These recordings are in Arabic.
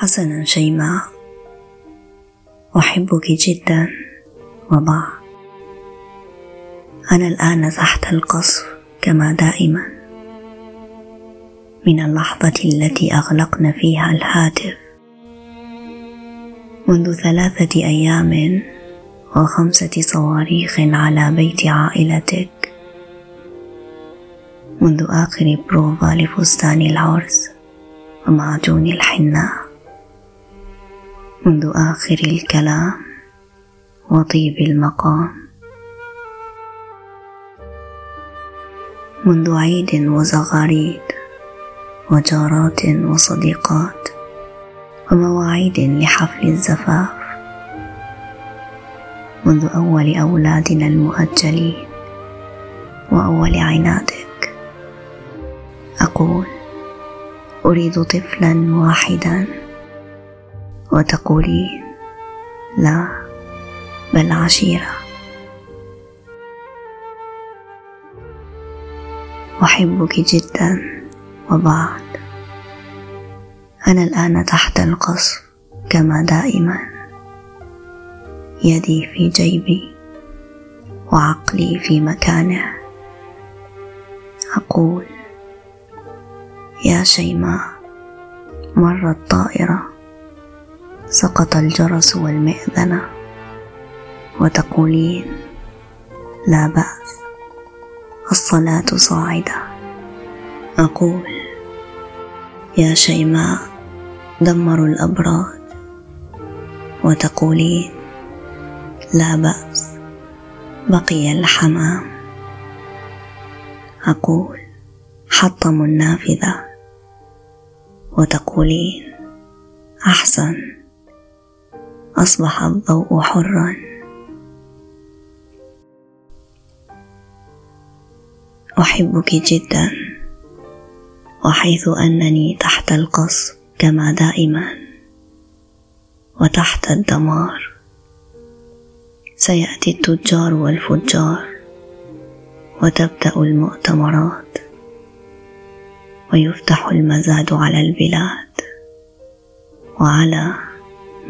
حسنا شيماء أحبك جدا وبعد أنا الآن تحت القصف كما دائما. من اللحظة التي اغلقنا فيها الهاتف. منذ ثلاثة أيام وخمسة صواريخ على بيت عائلتك. منذ آخر بروفا لفستان العرس ومعجون الحناء. منذ آخر الكلام وطيب المقام. منذ عيد وزغاريد وجارات وصديقات ومواعيد لحفل الزفاف. منذ أول أولادنا المؤجلين وأول عنادك. أقول أريد طفلا واحدا. وتقولين لا بل عشيرة. أحبك جدا وبعد. أنا الآن تحت القصف كما دائما. يدي في جيبي وعقلي في مكانه. أقول يا شيماء مرت طائرة سقط الجرس والمئذنة وتقولين لا بأس الصلاة صاعدة. أقول يا شيماء دمروا الأبراج وتقولين لا بأس بقي الحمام. أقول حطموا النافذة وتقولين أحسن. أصبح الضوء حرا. أحبك جدا وحيث أنني تحت القصف كما دائما وتحت الدمار. سيأتي التجار والفجار وتبدأ المؤتمرات ويفتح المزاد على البلاد وعلى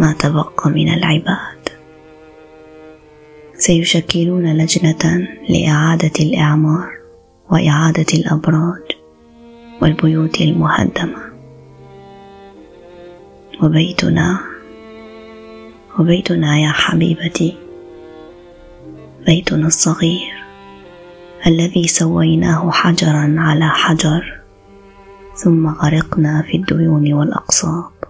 ما تبقى من العباد. سيشكلون لجنة لإعادة الإعمار وإعادة الأبراج والبيوت المهدمة. وبيتنا وبيتنا يا حبيبتي. بيتنا الصغير الذي سويناه حجرا على حجر ثم غرقنا في الديون والاقساط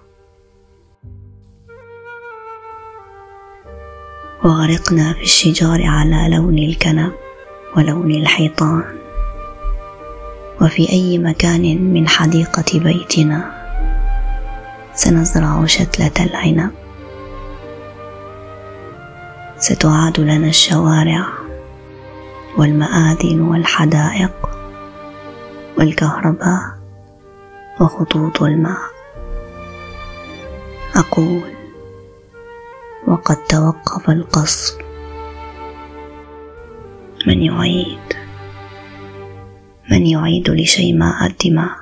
وغرقنا في الشجار على لون الكنب ولون الحيطان. وفي أي مكان من حديقة بيتنا سنزرع شتلة العنب. ستعاد لنا الشوارع والمآذن والحدائق والكهرباء وخطوط الماء. أقول وقد توقف القصف من يعيد؟ من يعيد لشيماء الدماء.